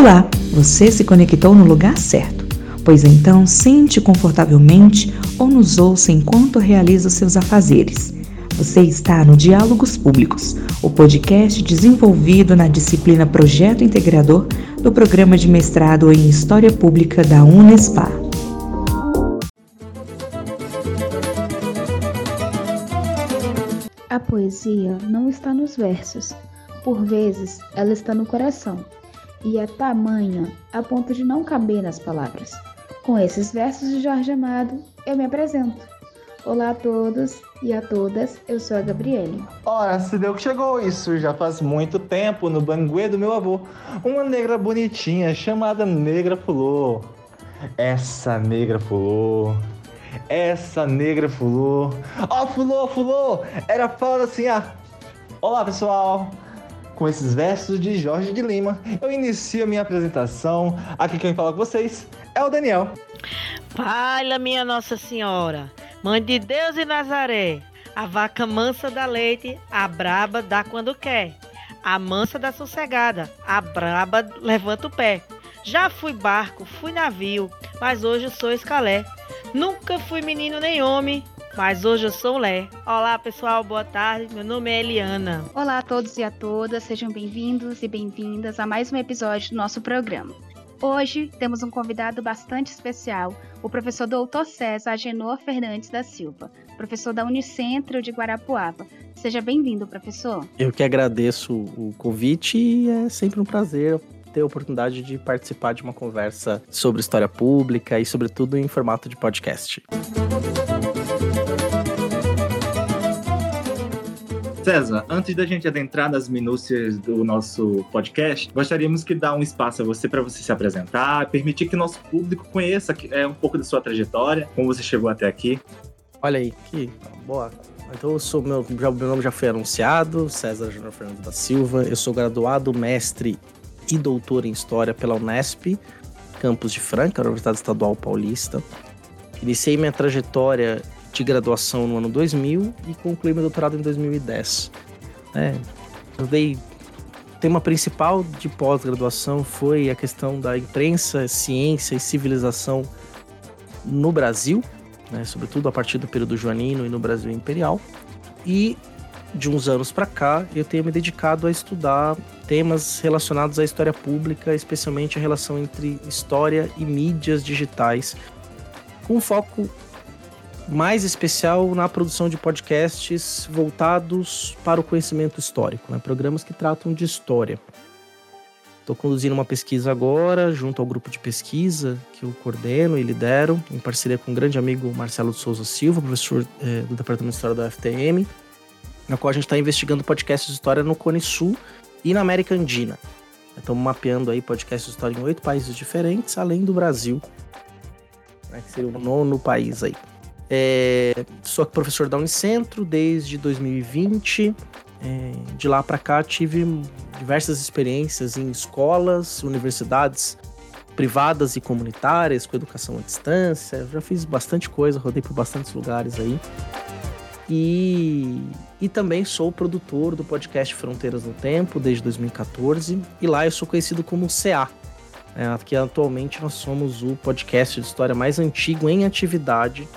Olá, você se conectou no lugar certo. Pois então, sente confortavelmente ou nos ouça enquanto realiza os seus afazeres. Você está no Diálogos Públicos, o podcast desenvolvido na disciplina Projeto Integrador do Programa de Mestrado em História Pública da Unespar. A poesia não está nos versos. Por vezes, ela está no coração e é tamanha a ponto de não caber nas palavras. Com esses versos de Jorge Amado, eu me apresento. Olá a todos e a todas, eu sou a Gabriele. Ora, se deu que chegou isso, já faz muito tempo no banguê do meu avô. Uma negra bonitinha chamada Negra Fulô. Essa negra Fulô. Essa negra Fulô. Ó, oh, Fulô, Fulô! Era fala assim, ah. Olá, pessoal! Com esses versos de Jorge de Lima, eu inicio a minha apresentação. Aqui quem fala com vocês é o Daniel. Palha, minha Nossa Senhora, Mãe de Deus e Nazaré, a vaca mansa dá leite, a braba dá quando quer. A mansa dá sossegada, a braba levanta o pé. Já fui barco, fui navio, mas hoje sou escalé. Nunca fui menino nem homem, mas hoje eu sou Lé. Olá pessoal, boa tarde. Meu nome é Eliana. Olá a todos e a todas, sejam bem-vindos e bem-vindas a mais um episódio do nosso programa. Hoje temos um convidado bastante especial, o professor Dr. César Agenor Fernandes da Silva, professor da Unicentro de Guarapuava. Seja bem-vindo, professor. Eu que agradeço o convite e é sempre um prazer ter a oportunidade de participar de uma conversa sobre história pública e, sobretudo, em formato de podcast. César, antes da gente adentrar nas minúcias do nosso podcast, gostaríamos que dar um espaço a você para você se apresentar, permitir que nosso público conheça é, um pouco da sua trajetória, como você chegou até aqui. Olha aí, que boa. Então, eu sou meu, já, meu nome já foi anunciado, César Júnior Fernando da Silva. Eu sou graduado, mestre e doutor em História pela Unesp, campus de Franca, Universidade Estadual Paulista. Iniciei minha trajetória de graduação no ano 2000 e concluí meu doutorado em 2010. É, eu dei o tema principal de pós-graduação foi a questão da imprensa, ciência e civilização no Brasil, né, sobretudo a partir do período joanino e no Brasil imperial. E de uns anos para cá, eu tenho me dedicado a estudar temas relacionados à história pública, especialmente a relação entre história e mídias digitais, com foco mais especial na produção de podcasts voltados para o conhecimento histórico, né? programas que tratam de história. Estou conduzindo uma pesquisa agora, junto ao grupo de pesquisa que eu coordeno e lidero, em parceria com um grande amigo Marcelo de Souza Silva, professor eh, do Departamento de História da UFTM, na qual a gente está investigando podcasts de história no Cone Sul e na América Andina. Estamos mapeando aí podcasts de história em oito países diferentes, além do Brasil, né, que seria o nono país aí. É, sou professor da Unicentro desde 2020. É, de lá para cá tive diversas experiências em escolas, universidades privadas e comunitárias, com educação à distância. Já fiz bastante coisa, rodei por bastantes lugares aí. E, e também sou produtor do podcast Fronteiras no Tempo desde 2014. E lá eu sou conhecido como CA. É, que atualmente nós somos o podcast de história mais antigo em atividade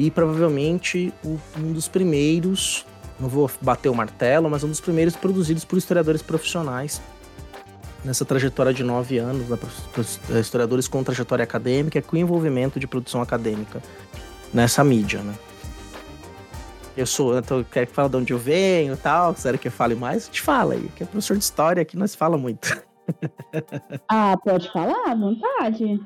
e provavelmente um dos primeiros, não vou bater o martelo, mas um dos primeiros produzidos por historiadores profissionais nessa trajetória de nove anos, né, historiadores com trajetória acadêmica, com envolvimento de produção acadêmica nessa mídia, né? Eu sou, então, quer que fale de onde eu venho e tal, sério que eu fale mais? Te fala aí, que é professor de história aqui, nós fala muito. Ah, pode falar, à vontade.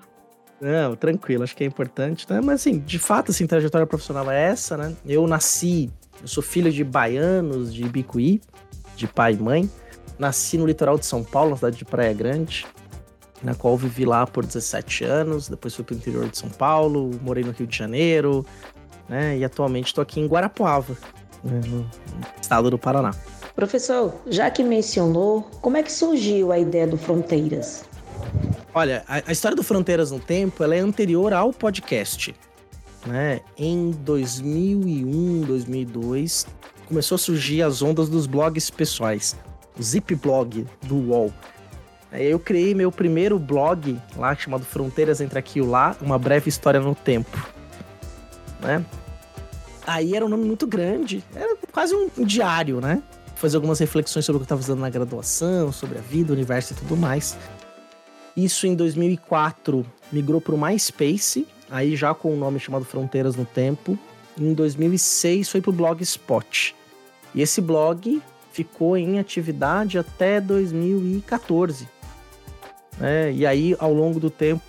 Não, tranquilo, acho que é importante, né? Mas assim, de fato, assim, trajetória profissional é essa, né? Eu nasci, eu sou filho de baianos de Ibicuí, de pai e mãe. Nasci no litoral de São Paulo, na cidade de Praia Grande, na qual vivi lá por 17 anos. Depois fui para o interior de São Paulo, morei no Rio de Janeiro, né? E atualmente estou aqui em Guarapuava, né? no estado do Paraná. Professor, já que mencionou, como é que surgiu a ideia do Fronteiras? Olha, a, a, história do Fronteiras no Tempo ela é anterior ao podcast. Né? Em 2001, 2002, começou a surgir as ondas dos blogs pessoais. O Zip Blog do UOL. Eu criei meu primeiro blog lá, chamado Fronteiras Entre Aqui e Lá, Uma Breve História no Tempo. Né? Aí era um nome muito grande, era quase um diário, né? Fazer algumas reflexões sobre o que eu estava fazendo na graduação, sobre a vida, o universo e tudo mais. Isso em 2004 migrou para o MySpace, aí já com o um nome chamado Fronteiras no Tempo. Em 2006 foi para o Blogspot. E esse blog ficou em atividade até 2014. É, e aí, ao longo do tempo,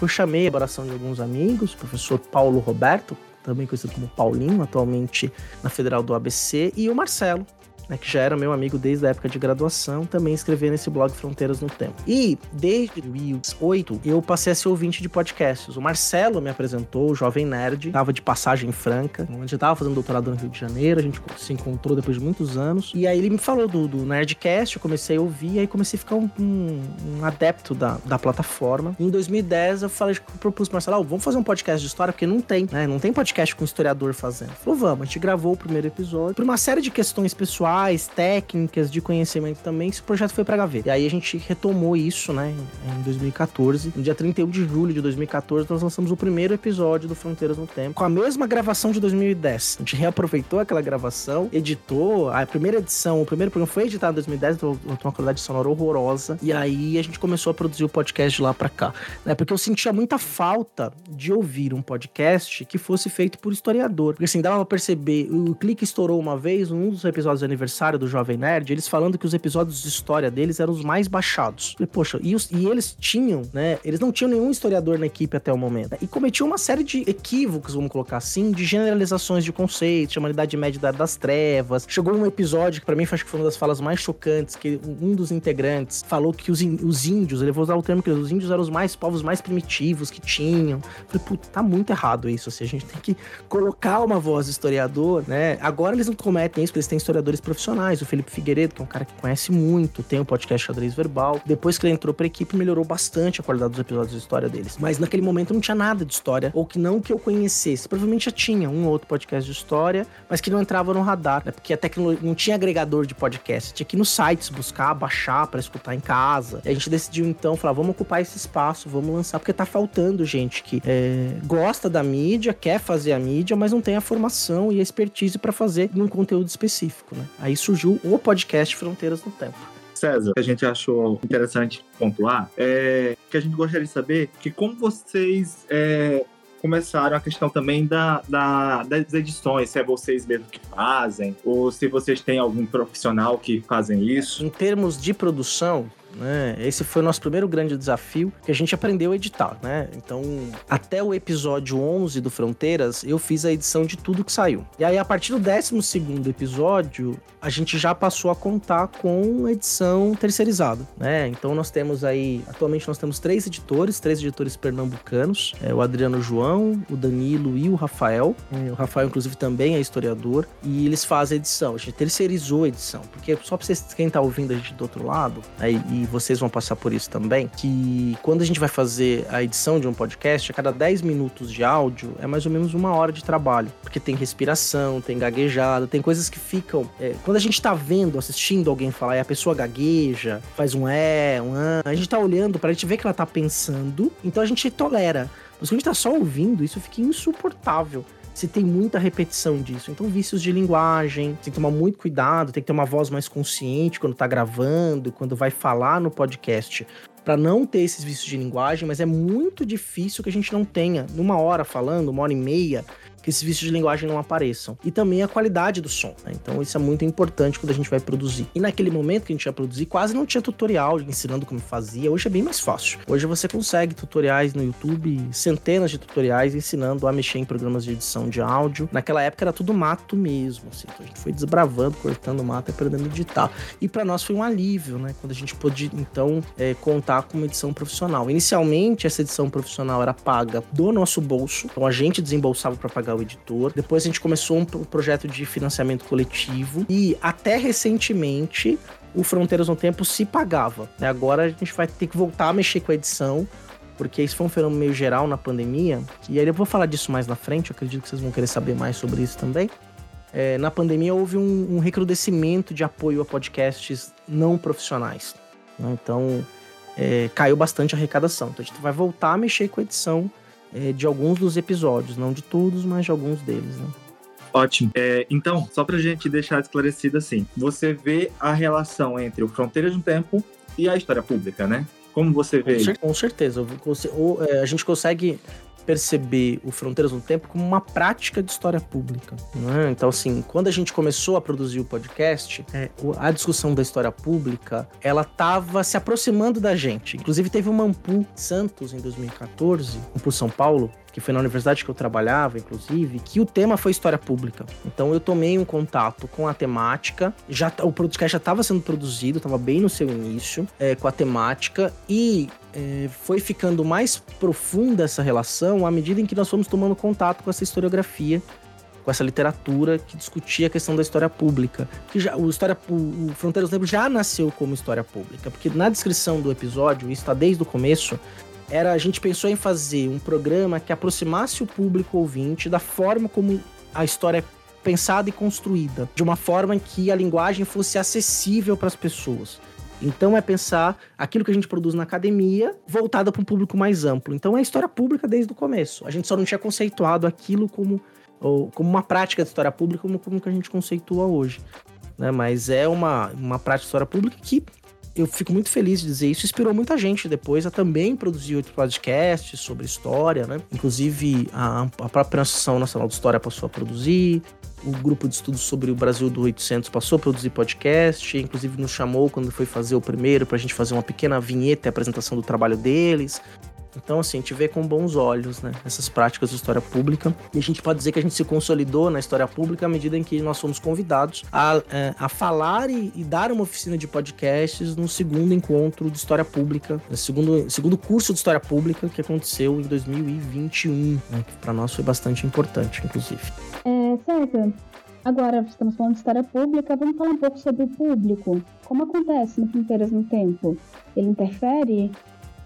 eu chamei a oração de alguns amigos, o professor Paulo Roberto, também conhecido como Paulinho, atualmente na Federal do ABC, e o Marcelo, né, que já era meu amigo desde a época de graduação, também escrevia nesse blog Fronteiras no Tempo. E desde 2008 eu passei a ser ouvinte de podcasts. O Marcelo me apresentou, o Jovem Nerd, estava de passagem franca, onde eu estava fazendo doutorado no Rio de Janeiro, a gente se encontrou depois de muitos anos. E aí ele me falou do, do Nerdcast, eu comecei a ouvir, aí comecei a ficar um, um, um adepto da, da plataforma. Em 2010 eu falei, eu propus pro Marcelo, oh, vamos fazer um podcast de história, porque não tem, né? Não tem podcast com historiador fazendo. Ele falou, vamos, a gente gravou o primeiro episódio. Por uma série de questões pessoais, técnicas, de conhecimento também, esse projeto foi pra gaveta. E aí a gente retomou isso, né, em 2014. No dia 31 de julho de 2014, nós lançamos o primeiro episódio do Fronteiras no Tempo, com a mesma gravação de 2010. A gente reaproveitou aquela gravação, editou, a primeira edição, o primeiro programa foi editado em 2010, então uma qualidade sonora horrorosa, e aí a gente começou a produzir o podcast de lá pra cá, né, porque eu sentia muita falta de ouvir um podcast que fosse feito por historiador, porque assim, dava pra perceber, o clique estourou uma vez, um dos episódios de aniversário do Jovem Nerd, eles falando que os episódios de história deles eram os mais baixados. Poxa, e, os, e eles tinham, né? Eles não tinham nenhum historiador na equipe até o momento. E cometiam uma série de equívocos, vamos colocar assim, de generalizações de conceitos, chama Idade Média das Trevas. Chegou um episódio que para mim acho que foi uma das falas mais chocantes, que um dos integrantes falou que os, os índios, ele vou usar o termo que os índios eram os mais povos mais primitivos que tinham. Falei, puta, tá muito errado isso, assim, a gente tem que colocar uma voz historiador, né? Agora eles não cometem isso, porque eles têm historiadores profissionais. O Felipe Figueiredo, que é um cara que conhece muito, tem um podcast xadrez verbal. Depois que ele entrou pra equipe, melhorou bastante a qualidade dos episódios de história deles. Mas naquele momento não tinha nada de história, ou que não que eu conhecesse. Provavelmente já tinha um ou outro podcast de história, mas que não entrava no radar, né? Porque a tecnologia não tinha agregador de podcast. Tinha que ir nos sites buscar, baixar para escutar em casa. E a gente decidiu então falar: vamos ocupar esse espaço, vamos lançar, porque tá faltando gente que é, gosta da mídia, quer fazer a mídia, mas não tem a formação e a expertise para fazer num conteúdo específico, né? Aí surgiu o podcast Fronteiras no Tempo. César, que a gente achou interessante pontuar, é que a gente gostaria de saber que como vocês é, começaram a questão também da, da, das edições, se é vocês mesmos que fazem, ou se vocês têm algum profissional que fazem isso. Em termos de produção, né? Esse foi o nosso primeiro grande desafio que a gente aprendeu a editar, né? Então, até o episódio 11 do Fronteiras, eu fiz a edição de tudo que saiu. E aí, a partir do 12 episódio, a gente já passou a contar com edição terceirizada, né? Então, nós temos aí, atualmente nós temos três editores, três editores pernambucanos, é, o Adriano João, o Danilo e o Rafael. É, o Rafael, inclusive, também é historiador, e eles fazem a edição. A gente terceirizou a edição, porque só pra vocês, quem tá ouvindo a gente do outro lado, aí, e vocês vão passar por isso também, que quando a gente vai fazer a edição de um podcast, a cada 10 minutos de áudio é mais ou menos uma hora de trabalho. Porque tem respiração, tem gaguejada, tem coisas que ficam. É, quando a gente tá vendo, assistindo alguém falar e a pessoa gagueja, faz um é, um an, a gente tá olhando pra gente ver que ela tá pensando, então a gente tolera. Mas quando a gente tá só ouvindo, isso fica insuportável se tem muita repetição disso. Então, vícios de linguagem, tem que tomar muito cuidado, tem que ter uma voz mais consciente quando tá gravando, quando vai falar no podcast, para não ter esses vícios de linguagem, mas é muito difícil que a gente não tenha, numa hora falando, uma hora e meia, que esses vícios de linguagem não apareçam. E também a qualidade do som. Né? Então isso é muito importante quando a gente vai produzir. E naquele momento que a gente ia produzir, quase não tinha tutorial ensinando como fazia. Hoje é bem mais fácil. Hoje você consegue tutoriais no YouTube, centenas de tutoriais ensinando a mexer em programas de edição de áudio. Naquela época era tudo mato mesmo. Assim. Então a gente foi desbravando, cortando mato e aprendendo a editar. E para nós foi um alívio, né? Quando a gente pôde, então, é, contar com uma edição profissional. Inicialmente, essa edição profissional era paga do nosso bolso. Então a gente desembolsava para pagar pagar o editor. Depois a gente começou um projeto de financiamento coletivo e até recentemente o Fronteiras no Tempo se pagava. Né? Agora a gente vai ter que voltar a mexer com a edição, porque isso foi um fenômeno meio geral na pandemia. E aí eu vou falar disso mais na frente, eu acredito que vocês vão querer saber mais sobre isso também. É, na pandemia houve um, um recrudescimento de apoio a podcasts não profissionais. Né? Então, é, caiu bastante a arrecadação. Então a gente vai voltar a mexer com a edição é, de alguns dos episódios, não de todos, mas de alguns deles, né? Ótimo. É, então, só pra gente deixar esclarecido assim, você vê a relação entre o Fronteiras no Tempo e a história pública, né? Como você vê? Com, certeza. É, a gente consegue perceber o Fronteiras no Tempo como uma prática de história pública. Né? Então, assim, quando a gente começou a produzir o podcast, é, a discussão da história pública, ela estava se aproximando da gente. Inclusive, teve o Mampu Santos, em 2014, por São Paulo, que foi na universidade que eu trabalhava, inclusive, que o tema foi história pública. Então eu tomei um contato com a temática, já o podcast já estava sendo produzido, estava bem no seu início, é, com a temática e é, foi ficando mais profunda essa relação à medida em que nós fomos tomando contato com essa historiografia, com essa literatura que discutia a questão da história pública. Que já, o, história, o, o Fronteiras do Tempo já nasceu como história pública, porque na descrição do episódio, isso está desde o começo, era a gente pensou em fazer um programa que aproximasse o público ouvinte da forma como a história é pensada e construída, de uma forma em que a linguagem fosse acessível para as pessoas. Então é pensar aquilo que a gente produz na academia voltada para um público mais amplo. Então é história pública desde o começo. A gente só não tinha conceituado aquilo como, como uma prática de história pública como, como que a gente conceitua hoje. Né? Mas é uma, uma prática de história pública que eu fico muito feliz de dizer isso. Inspirou muita gente depois a também produzir outros podcasts sobre história, né? Inclusive, a, a própria Associação Nacional de História passou a produzir. O grupo de estudos sobre o Brasil do 800 passou a produzir podcast, inclusive nos chamou quando foi fazer o primeiro para a gente fazer uma pequena vinheta e apresentação do trabalho deles. Então, assim, a gente vê com bons olhos, né, essas práticas de história pública. E a gente pode dizer que a gente se consolidou na história pública à medida em que nós fomos convidados a, é, a falar e, e, dar uma oficina de podcasts no segundo encontro de história pública, segundo, segundo curso de história pública que aconteceu em 2021, né, que para nós foi bastante importante, inclusive. É, César, Agora estamos falando de história pública, vamos falar um pouco sobre o público. Como acontece no Fronteiras no Tempo? Ele interfere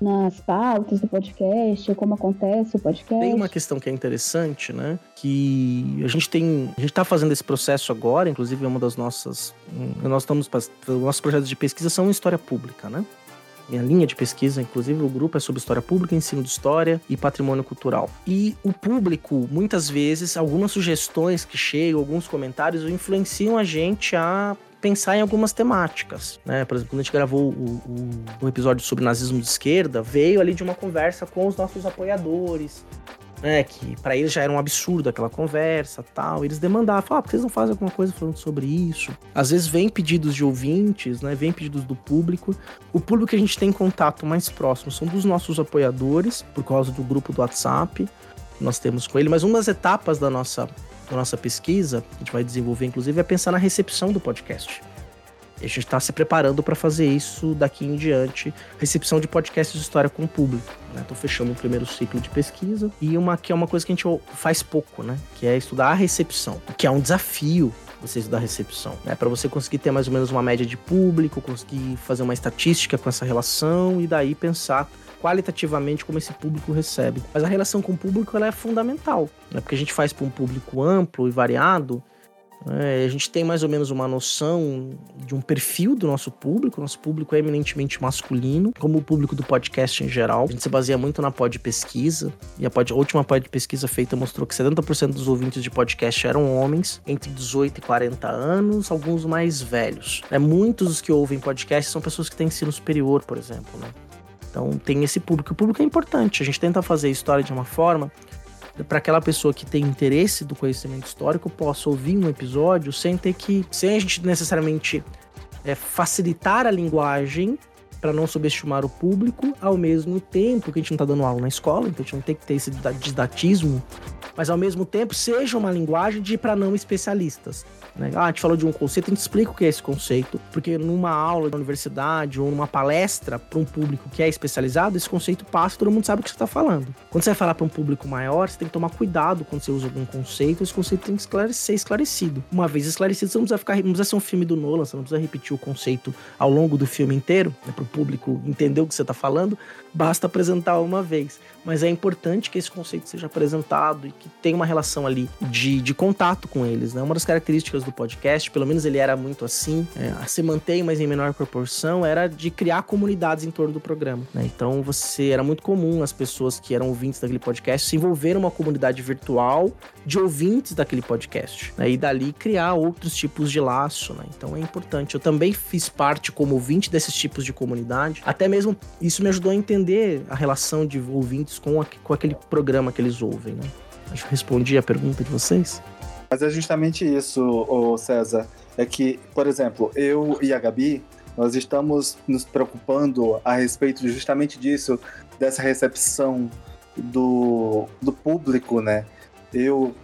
nas pautas do podcast, como acontece o podcast. Tem uma questão que é interessante, né? Que a gente tem. A gente está fazendo esse processo agora, inclusive é uma das nossas. Nós estamos. Nossos projetos de pesquisa são história pública, né? Minha linha de pesquisa, inclusive, o grupo é sobre história pública, ensino de história e patrimônio cultural. E o público, muitas vezes, algumas sugestões que chegam, alguns comentários, influenciam a gente a pensar em algumas temáticas, né? Por exemplo, quando a gente gravou o, o, o episódio sobre nazismo de esquerda, veio ali de uma conversa com os nossos apoiadores, né, que para eles já era um absurdo aquela conversa, tal. Eles demandavam, falavam, ah, que vocês não fazem alguma coisa falando sobre isso? Às vezes vem pedidos de ouvintes, né, vem pedidos do público. O público que a gente tem contato mais próximo são dos nossos apoiadores, por causa do grupo do WhatsApp. Nós temos com ele, mas uma das etapas da nossa da nossa pesquisa, que a gente vai desenvolver inclusive, é pensar na recepção do podcast. E a gente está se preparando para fazer isso daqui em diante, recepção de podcasts de história com o público. Estou né? fechando o primeiro ciclo de pesquisa e uma que é uma coisa que a gente faz pouco, né? Que é estudar a recepção, que é um desafio você estudar recepção, né? Para você conseguir ter mais ou menos uma média de público, conseguir fazer uma estatística com essa relação e daí pensar qualitativamente como esse público recebe. Mas a relação com o público ela é fundamental, né? porque a gente faz para um público amplo e variado. Né? A gente tem mais ou menos uma noção de um perfil do nosso público. Nosso público é eminentemente masculino, como o público do podcast em geral. A gente se baseia muito na pod pesquisa. E a, pod, a última pod pesquisa feita mostrou que 70% dos ouvintes de podcast eram homens, entre 18 e 40 anos, alguns mais velhos. É, muitos dos que ouvem podcast são pessoas que têm ensino superior, por exemplo. Né? Então tem esse público. O público é importante. A gente tenta fazer história de uma forma para aquela pessoa que tem interesse do conhecimento histórico possa ouvir um episódio sem ter que, sem a gente necessariamente é, facilitar a linguagem para não subestimar o público, ao mesmo tempo que a gente não está dando aula na escola, então a gente não tem que ter esse didatismo, mas ao mesmo tempo seja uma linguagem de para não especialistas. Né? Ah, a gente falou de um conceito, a gente explica o que é esse conceito, porque numa aula da universidade ou numa palestra para um público que é especializado, esse conceito passa todo mundo sabe o que você está falando. Quando você vai falar para um público maior, você tem que tomar cuidado quando você usa algum conceito, esse conceito tem que ser esclarecido. Uma vez esclarecido, você não precisa ficar, não precisa ser um filme do Nolan, você não precisa repetir o conceito ao longo do filme inteiro, né, para o público entender o que você está falando, basta apresentar uma vez. Mas é importante que esse conceito seja apresentado e que tenha uma relação ali de, de contato com eles. Né? Uma das características do podcast, pelo menos ele era muito assim, é, se mantém, mas em menor proporção, era de criar comunidades em torno do programa. Né? Então você era muito comum as pessoas que eram ouvintes daquele podcast se envolver numa comunidade virtual de ouvintes daquele podcast. Né? E dali criar outros tipos de laço. Né? Então é importante. Eu também fiz parte como ouvinte desses tipos de comunidade. Até mesmo isso me ajudou a entender a relação de ouvintes com, a, com aquele programa que eles ouvem, né? Acho que respondi a pergunta de vocês. Mas é justamente isso, César. É que, por exemplo, eu e a Gabi, nós estamos nos preocupando a respeito justamente disso, dessa recepção do, do público, né? Eu,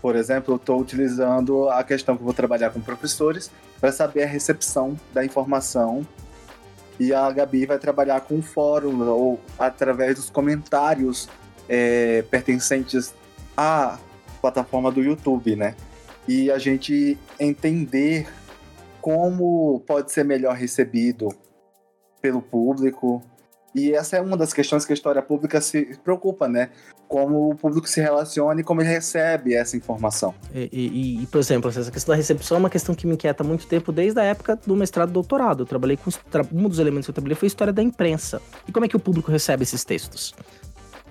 por exemplo, estou utilizando a questão que vou trabalhar com professores para saber a recepção da informação e a Gabi vai trabalhar com fórum ou através dos comentários é, pertencentes à plataforma do YouTube, né? E a gente entender como pode ser melhor recebido pelo público. E essa é uma das questões que a história pública se preocupa, né? como o público se relaciona e como ele recebe essa informação. E, e, e, por exemplo, essa questão da recepção é uma questão que me inquieta há muito tempo, desde a época do mestrado e doutorado. Eu trabalhei com. Um dos elementos que eu trabalhei foi a história da imprensa. E como é que o público recebe esses textos?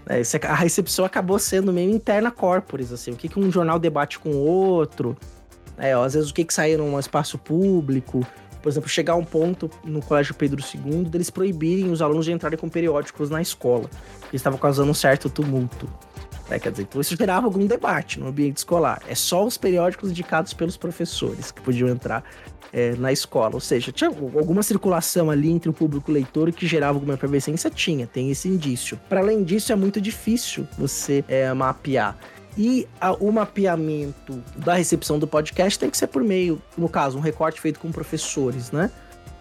É, a recepção acabou sendo meio interna corporis, assim, o que, que um jornal debate com o outro, é, às vezes o que, que sai num espaço público, por exemplo, chegar a um ponto no Colégio Pedro II deles proibirem os alunos de entrarem com periódicos na escola. Eles estavam causando um certo tumulto. É, quer dizer, então isso gerava algum debate no ambiente escolar. É só os periódicos indicados pelos professores que podiam entrar é, na escola. Ou seja, tinha alguma circulação ali entre o público leitor que gerava alguma efervescência? Tinha, tem esse indício. Para além disso, é muito difícil você é, mapear. E a, o mapeamento da recepção do podcast tem que ser por meio, no caso, um recorte feito com professores, né?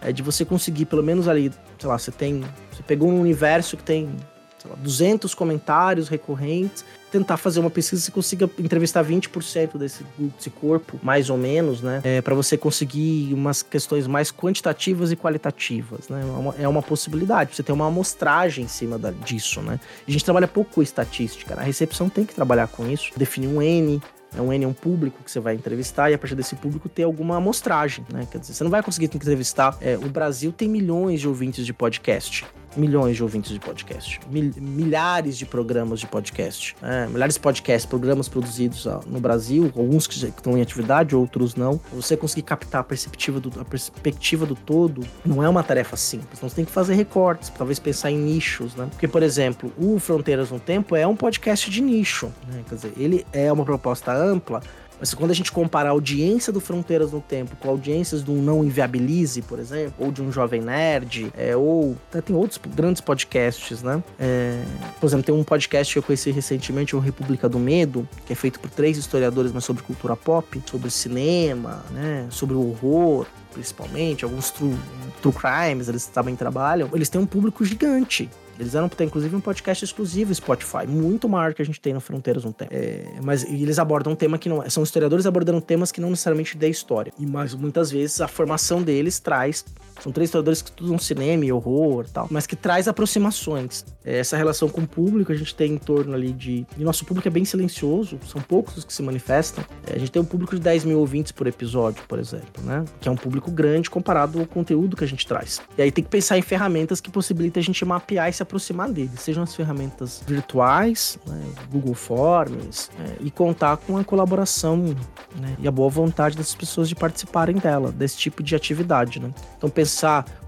É de você conseguir, pelo menos ali, sei lá, você tem. Você pegou um universo que tem sei lá, 200 comentários recorrentes, tentar fazer uma pesquisa que consiga entrevistar 20% desse, desse corpo, mais ou menos, né? É, para você conseguir umas questões mais quantitativas e qualitativas, né? É uma, é uma possibilidade, você ter uma amostragem em cima da, disso, né? A gente trabalha pouco com estatística, né? a recepção tem que trabalhar com isso, definir um N, é um N é um público que você vai entrevistar e a partir desse público ter alguma amostragem, né? Quer dizer, você não vai conseguir entrevistar. É, o Brasil tem milhões de ouvintes de podcast milhões de ouvintes de podcast, mil, milhares de programas de podcast, né? milhares de podcasts, programas produzidos no Brasil, alguns que estão em atividade, outros não. Você conseguir captar a perspectiva do, a perspectiva do todo não é uma tarefa simples. Então você tem que fazer recortes, talvez pensar em nichos, né? Porque, por exemplo, o Fronteiras no Tempo é um podcast de nicho, né? Quer dizer, ele é uma proposta ampla, mas quando a gente compara a audiência do Fronteiras no Tempo com audiências do Não Inviabilize, por exemplo, ou de um Jovem Nerd, é, ou tem outros grandes podcasts, né? É, por exemplo, tem um podcast que eu conheci recentemente, o República do Medo, que é feito por três historiadores, mas sobre cultura pop, sobre cinema, né? Sobre o horror principalmente, alguns true, true crimes, eles também trabalham, eles têm um público gigante. Eles eram ter, inclusive, um podcast exclusivo Spotify, muito maior que a gente tem no Fronteiras um tempo. É, mas eles abordam um tema que não. É, são historiadores abordando temas que não necessariamente da história. E mas muitas vezes a formação deles traz são três historiadores que estudam cinema e horror tal, mas que traz aproximações. É, essa relação com o público, a gente tem em torno ali de. E nosso público é bem silencioso, são poucos os que se manifestam. É, a gente tem um público de 10 mil ouvintes por episódio, por exemplo, né? Que é um público grande comparado ao conteúdo que a gente traz. E aí tem que pensar em ferramentas que possibilitem a gente mapear e se aproximar deles, sejam as ferramentas virtuais, né? Google Forms, é, e contar com a colaboração né? e a boa vontade das pessoas de participarem dela, desse tipo de atividade, né? Então, pensar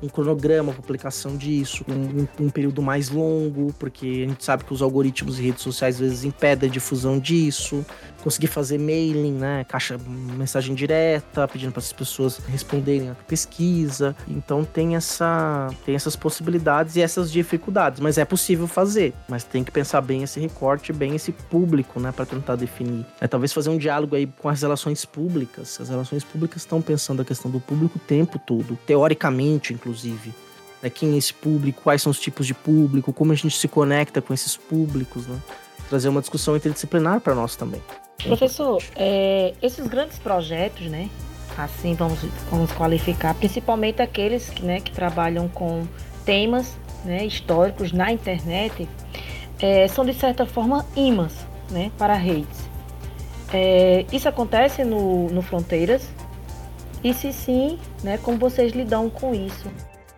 um cronograma, publicação disso, um, um, período mais longo, porque a gente sabe que os algoritmos e redes sociais às vezes impedem a difusão disso, conseguir fazer mailing, né, caixa, mensagem direta, pedindo para as pessoas responderem a pesquisa. Então tem essa tem essas possibilidades e essas dificuldades, mas é possível fazer, mas tem que pensar bem esse recorte, bem esse público, né, para tentar definir. É talvez fazer um diálogo aí com as relações públicas. As relações públicas estão pensando a questão do público o tempo todo, teoricamente, inclusive né, quem é esse público, quais são os tipos de público, como a gente se conecta com esses públicos, né? Trazer uma discussão interdisciplinar para nós também. Professor, é, esses grandes projetos, né? Assim vamos, vamos qualificar, principalmente aqueles né, que trabalham com temas né, históricos na internet é, são de certa forma imãs né, para hates. É, isso acontece no, no Fronteiras? E se sim, né, como vocês lidam com isso?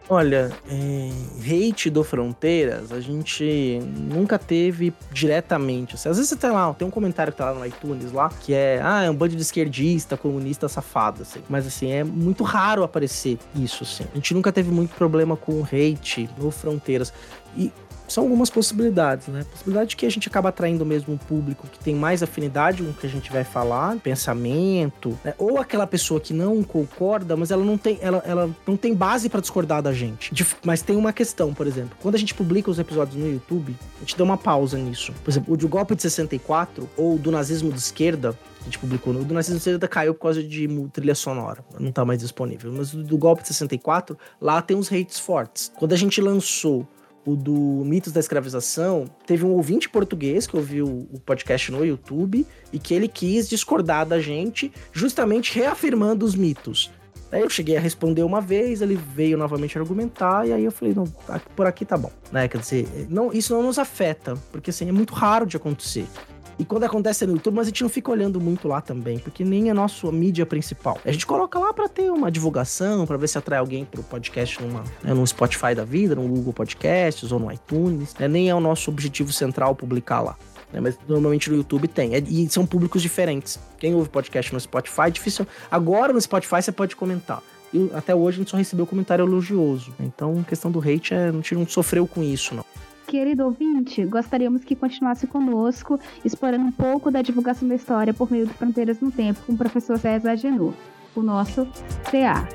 Olha, é, hate do Fronteiras, a gente nunca teve diretamente. Assim, às vezes você tem lá, tem um comentário que tá lá no iTunes lá, que é, ah, é um bando de esquerdista, comunista safado, assim. Mas assim, é muito raro aparecer isso, assim. A gente nunca teve muito problema com hate no Fronteiras. E são algumas possibilidades, né? Possibilidade de que a gente acaba atraindo mesmo um público que tem mais afinidade com o que a gente vai falar, pensamento, né? ou aquela pessoa que não concorda, mas ela não tem, ela, ela não tem base para discordar da gente. Mas tem uma questão, por exemplo, quando a gente publica os episódios no YouTube, a gente dá uma pausa nisso. Por exemplo, o de golpe de 64 ou do nazismo de esquerda, a gente publicou no do Nascido Esquerda caiu por causa de trilha sonora, não tá mais disponível. Mas do, do golpe de 64, lá tem uns hates fortes. Quando a gente lançou o do Mitos da Escravização, teve um ouvinte português que ouviu o podcast no YouTube e que ele quis discordar da gente, justamente reafirmando os mitos. Daí eu cheguei a responder uma vez, ele veio novamente argumentar, e aí eu falei, não, por aqui tá bom, né? Quer dizer, não, isso não nos afeta, porque assim, é muito raro de acontecer. E quando acontece no YouTube, mas a gente não fica olhando muito lá também, porque nem é nossa mídia principal. A gente coloca lá para ter uma divulgação, para ver se atrai alguém pro podcast numa, né, no Spotify da vida, no Google Podcasts ou no iTunes. Né? Nem é o nosso objetivo central publicar lá. Né? Mas normalmente no YouTube tem. É, e são públicos diferentes. Quem ouve podcast no Spotify, é difícil. Agora no Spotify você pode comentar. E até hoje a gente só recebeu comentário elogioso. Então, questão do hate, é, a gente não sofreu com isso, não. Querido ouvinte, gostaríamos que continuasse conosco, explorando um pouco da divulgação da história por meio do Fronteiras no Tempo com o professor César Genô, o nosso CA.